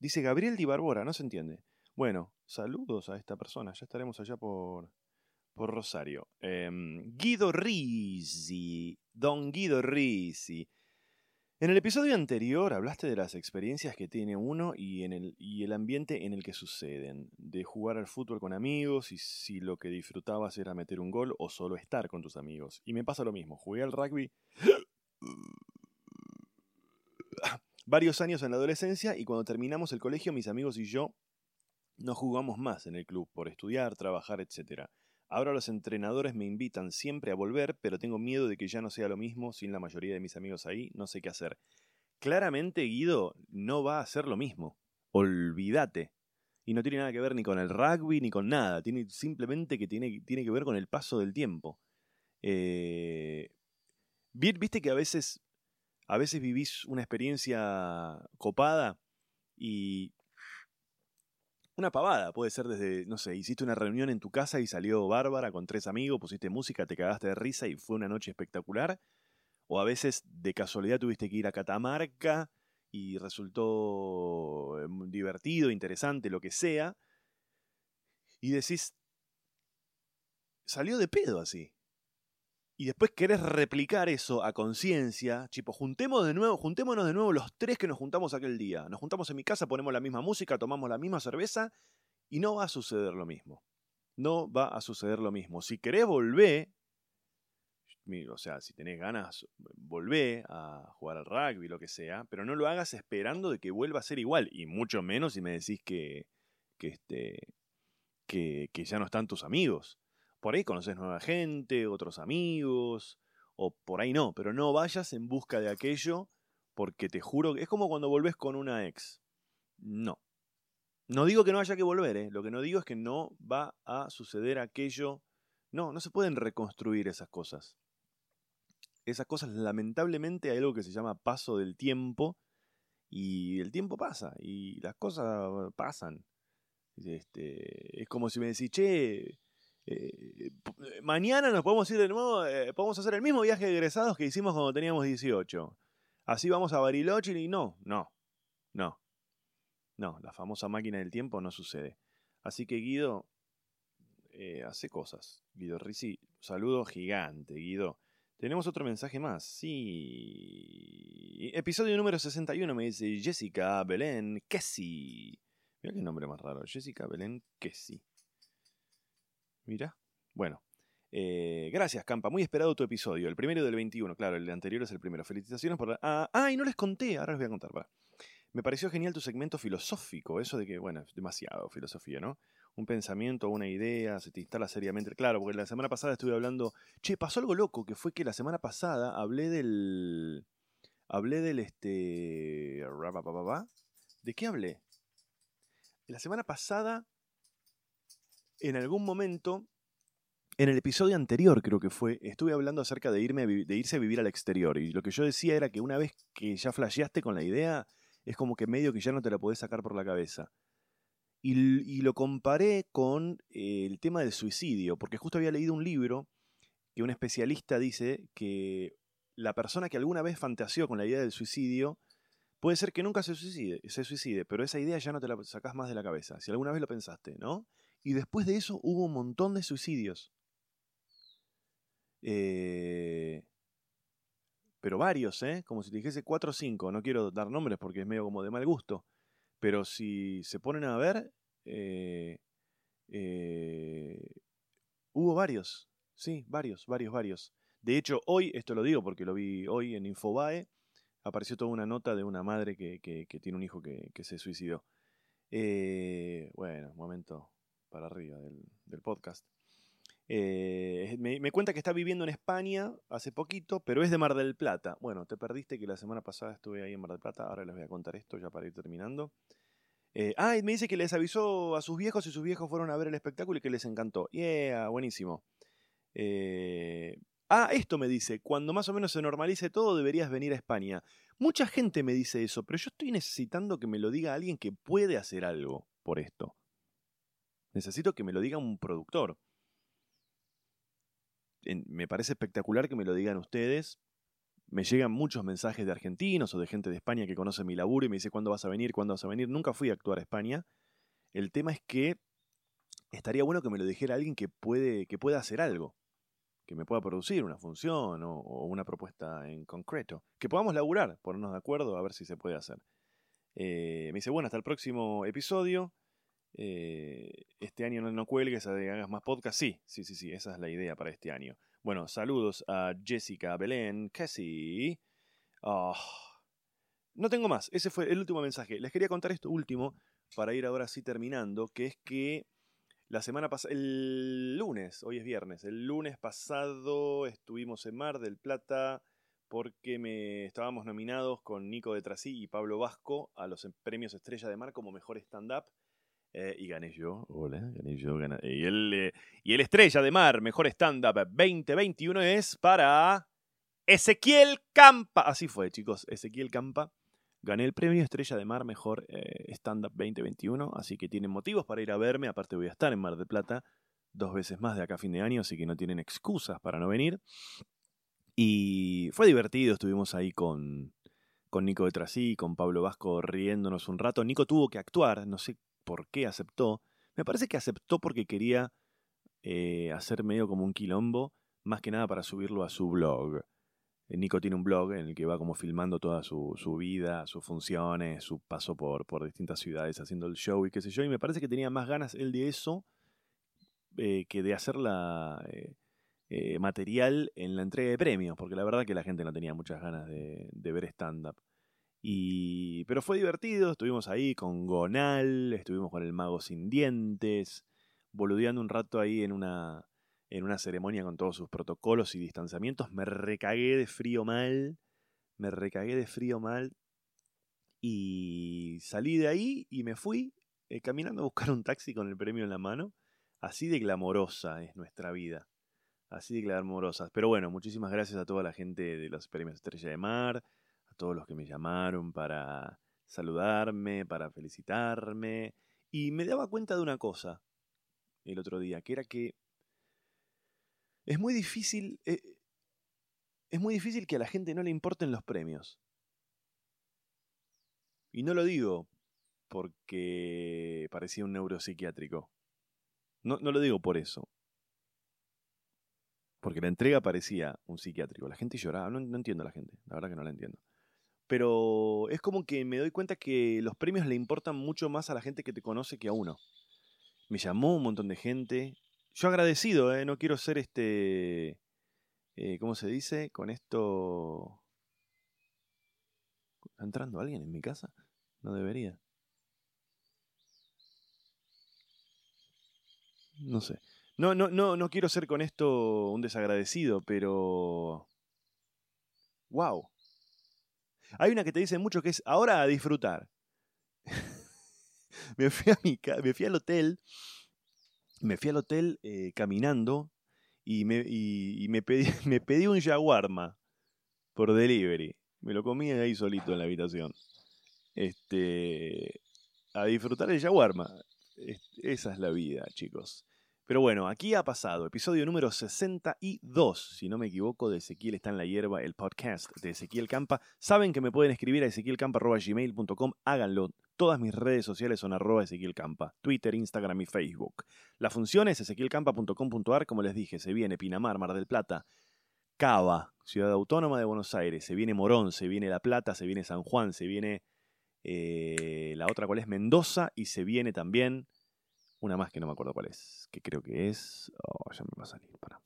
Speaker 1: dice Gabriel Di Barbora, no se entiende. Bueno, saludos a esta persona, ya estaremos allá por, por Rosario. Em, Guido Risi, don Guido Risi. En el episodio anterior hablaste de las experiencias que tiene uno y, en el, y el ambiente en el que suceden, de jugar al fútbol con amigos y si lo que disfrutabas era meter un gol o solo estar con tus amigos. Y me pasa lo mismo, jugué al rugby varios años en la adolescencia y cuando terminamos el colegio mis amigos y yo no jugamos más en el club por estudiar, trabajar, etc. Ahora los entrenadores me invitan siempre a volver, pero tengo miedo de que ya no sea lo mismo sin la mayoría de mis amigos ahí, no sé qué hacer. Claramente Guido no va a hacer lo mismo. Olvídate. Y no tiene nada que ver ni con el rugby ni con nada. Tiene simplemente que tiene, tiene que ver con el paso del tiempo. Eh, Viste que a veces, a veces vivís una experiencia copada y una pavada, puede ser desde, no sé, hiciste una reunión en tu casa y salió bárbara con tres amigos, pusiste música, te cagaste de risa y fue una noche espectacular. O a veces de casualidad tuviste que ir a Catamarca y resultó em, divertido, interesante, lo que sea. Y decís, salió de pedo así y después querés replicar eso a conciencia, tipo, juntemos de nuevo, juntémonos de nuevo los tres que nos juntamos aquel día. Nos juntamos en mi casa, ponemos la misma música, tomamos la misma cerveza y no va a suceder lo mismo. No va a suceder lo mismo. Si querés volver, o sea, si tenés ganas, volvé a jugar al rugby, lo que sea, pero no lo hagas esperando de que vuelva a ser igual, y mucho menos si me decís que, que, este, que, que ya no están tus amigos. Por ahí conoces nueva gente, otros amigos, o por ahí no, pero no vayas en busca de aquello porque te juro que es como cuando volvés con una ex. No. No digo que no haya que volver, ¿eh? lo que no digo es que no va a suceder aquello. No, no se pueden reconstruir esas cosas. Esas cosas, lamentablemente, hay algo que se llama paso del tiempo y el tiempo pasa y las cosas pasan. Este, es como si me decís, che, eh, mañana nos podemos ir de nuevo, eh, podemos hacer el mismo viaje de egresados que hicimos cuando teníamos 18. Así vamos a Bariloche y no, no, no, no, la famosa máquina del tiempo no sucede. Así que Guido eh, hace cosas. Guido Risi, saludo gigante, Guido. Tenemos otro mensaje más. Sí. Episodio número 61 me dice Jessica Belén Kessi. Mira qué nombre más raro. Jessica Belén Kessi. Mira. Bueno. Eh, gracias, Campa. Muy esperado tu episodio. El primero del 21. Claro, el anterior es el primero. Felicitaciones por la... Ah, y no les conté. Ahora les voy a contar. Me pareció genial tu segmento filosófico. Eso de que, bueno, es demasiado filosofía, ¿no? Un pensamiento, una idea, se te instala seriamente. Claro, porque la semana pasada estuve hablando... Che, pasó algo loco, que fue que la semana pasada hablé del... Hablé del este... ¿De qué hablé? La semana pasada en algún momento, en el episodio anterior creo que fue, estuve hablando acerca de, irme de irse a vivir al exterior. Y lo que yo decía era que una vez que ya flasheaste con la idea, es como que medio que ya no te la podés sacar por la cabeza. Y, lo comparé con eh, el tema del suicidio, porque justo había leído un libro que un especialista dice que la persona que alguna vez fantaseó con la idea del suicidio, puede ser que nunca se suicide, se suicide, pero esa idea ya no te la sacás más de la cabeza, si alguna vez lo pensaste, ¿no? Y después de eso hubo un montón de suicidios. Eh, pero varios, ¿eh? Como si te dijese cuatro o cinco. No quiero dar nombres porque es medio como de mal gusto. Pero si se ponen a ver, eh, eh, hubo varios. Sí, varios, varios, varios. De hecho, hoy, esto lo digo porque lo vi hoy en Infobae, apareció toda una nota de una madre que, tiene un hijo que, se suicidó. Eh, bueno, momento para arriba del, podcast. Eh, me, cuenta que está viviendo en España hace poquito, pero es de Mar del Plata. Bueno, te perdiste que la semana pasada estuve ahí en Mar del Plata, ahora les voy a contar esto ya para ir terminando. Eh, ah, y me dice que les avisó a sus viejos y sus viejos fueron a ver el espectáculo y que les encantó. Yeah, buenísimo. Eh, ah, esto me dice, cuando más o menos se normalice todo deberías venir a España. Mucha gente me dice eso, pero yo estoy necesitando que me lo diga alguien que puede hacer algo por esto. Necesito que me lo diga un productor. me parece espectacular que me lo digan ustedes. Me llegan muchos mensajes de argentinos o de gente de España que conoce mi laburo y me dice cuándo vas a venir, cuándo vas a venir. Nunca fui a actuar a España. El tema es que estaría bueno que me lo dijera alguien que puede, que pueda hacer algo, que me pueda producir una función o, una propuesta en concreto, que podamos laburar, ponernos de acuerdo a ver si se puede hacer. Eh, me dice, bueno, hasta el próximo episodio. Eh, este año no, no cuelgues, hagas más podcast. Sí, sí, sí, sí, esa es la idea para este año. Bueno, saludos a Jessica, Belén, Cassie. Ah, no tengo más, ese fue el último mensaje. Les quería contar esto último para ir ahora sí terminando, que es que la semana pasada, el lunes, hoy es viernes, el lunes pasado estuvimos en Mar del Plata porque me estábamos nominados con Nico de Trasí y Pablo Vasco a los premios Estrella de Mar como mejor stand-up. Eh, y gané yo, hola, gané yo, gané. Y el, eh, y el Estrella de Mar, mejor stand-up 2021 es para Ezequiel Campa. Así fue, chicos, Ezequiel Campa. Gané el premio Estrella de Mar Mejor eh, Stand Up 2021, así que tienen motivos para ir a verme. Aparte voy a estar en Mar del Plata dos veces más de acá a fin de año, así que no tienen excusas para no venir. Y fue divertido, estuvimos ahí con, con Nico de Trasí, con Pablo Vasco riéndonos un rato. Nico tuvo que actuar, no sé por qué aceptó. Me parece que aceptó porque quería eh, hacer medio como un quilombo, más que nada para subirlo a su blog. Eh, Nico tiene un blog en el que va como filmando toda su, vida, sus funciones, su paso por, distintas ciudades haciendo el show y qué sé yo. Y me parece que tenía más ganas él de eso eh, que de hacer la material en la entrega de premios, porque la verdad que la gente no tenía muchas ganas de, de ver stand-up. Y, pero fue divertido, estuvimos ahí con Gonal, estuvimos con el mago sin dientes, boludeando un rato ahí en una, en una ceremonia con todos sus protocolos y distanciamientos. Me recagué de frío mal, me recagué de frío mal y salí de ahí y me fui eh, caminando a buscar un taxi con el premio en la mano. Así de glamorosa es nuestra vida. Así de glamorosa. Pero bueno, muchísimas gracias a toda la gente de los premios Estrella de Mar, todos los que me llamaron para saludarme, para felicitarme. Y me daba cuenta de una cosa el otro día, que era que es muy difícil. Eh, es muy difícil que a la gente no le importen los premios. Y no lo digo porque parecía un neuropsiquiátrico. No, no lo digo por eso. Porque la entrega parecía un psiquiátrico. La gente lloraba. No, no entiendo a la gente. La verdad que no la entiendo. Pero es como que me doy cuenta que los premios le importan mucho más a la gente que te conoce que a uno. Me llamó un montón de gente yo agradecido, ¿eh? no quiero ser este, eh, ¿cómo se dice? Con esto... ¿Está entrando alguien en mi casa? No debería. No sé. No, no, no, no quiero ser con esto un desagradecido, pero... ¡Wow! Hay una que te dice mucho que es ahora a disfrutar. me, fui a mi me fui al hotel me fui al hotel eh, caminando y, me, pedí, me pedí un shawarma por delivery. Me lo comí ahí solito en la habitación. Este, a disfrutar el shawarma. esa es la vida, chicos. Pero bueno, aquí ha pasado, episodio número 62, si no me equivoco, de Ezequiel está en la hierba, el podcast de Ezequiel Campa. Saben que me pueden escribir a ezequielcampa.gmail.com, háganlo. Todas mis redes sociales son arroba Ezequiel Campa, Twitter, Instagram y Facebook. La función es ezequielcampa.com.ar, como les dije, se viene Pinamar, Mar del Plata, Cava, Ciudad Autónoma de Buenos Aires, se viene Morón, se viene La Plata, se viene San Juan, se viene eh, la otra cuál es Mendoza y se viene también una más que no me acuerdo cuál es, que creo que es... Oh, ya me va a salir, para.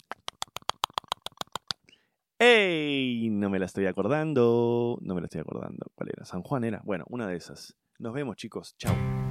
Speaker 1: ¡Ey! No me la estoy acordando, no me la estoy acordando. ¿Cuál era? ¿San Juan era? Bueno, una de esas. Nos vemos chicos, chao.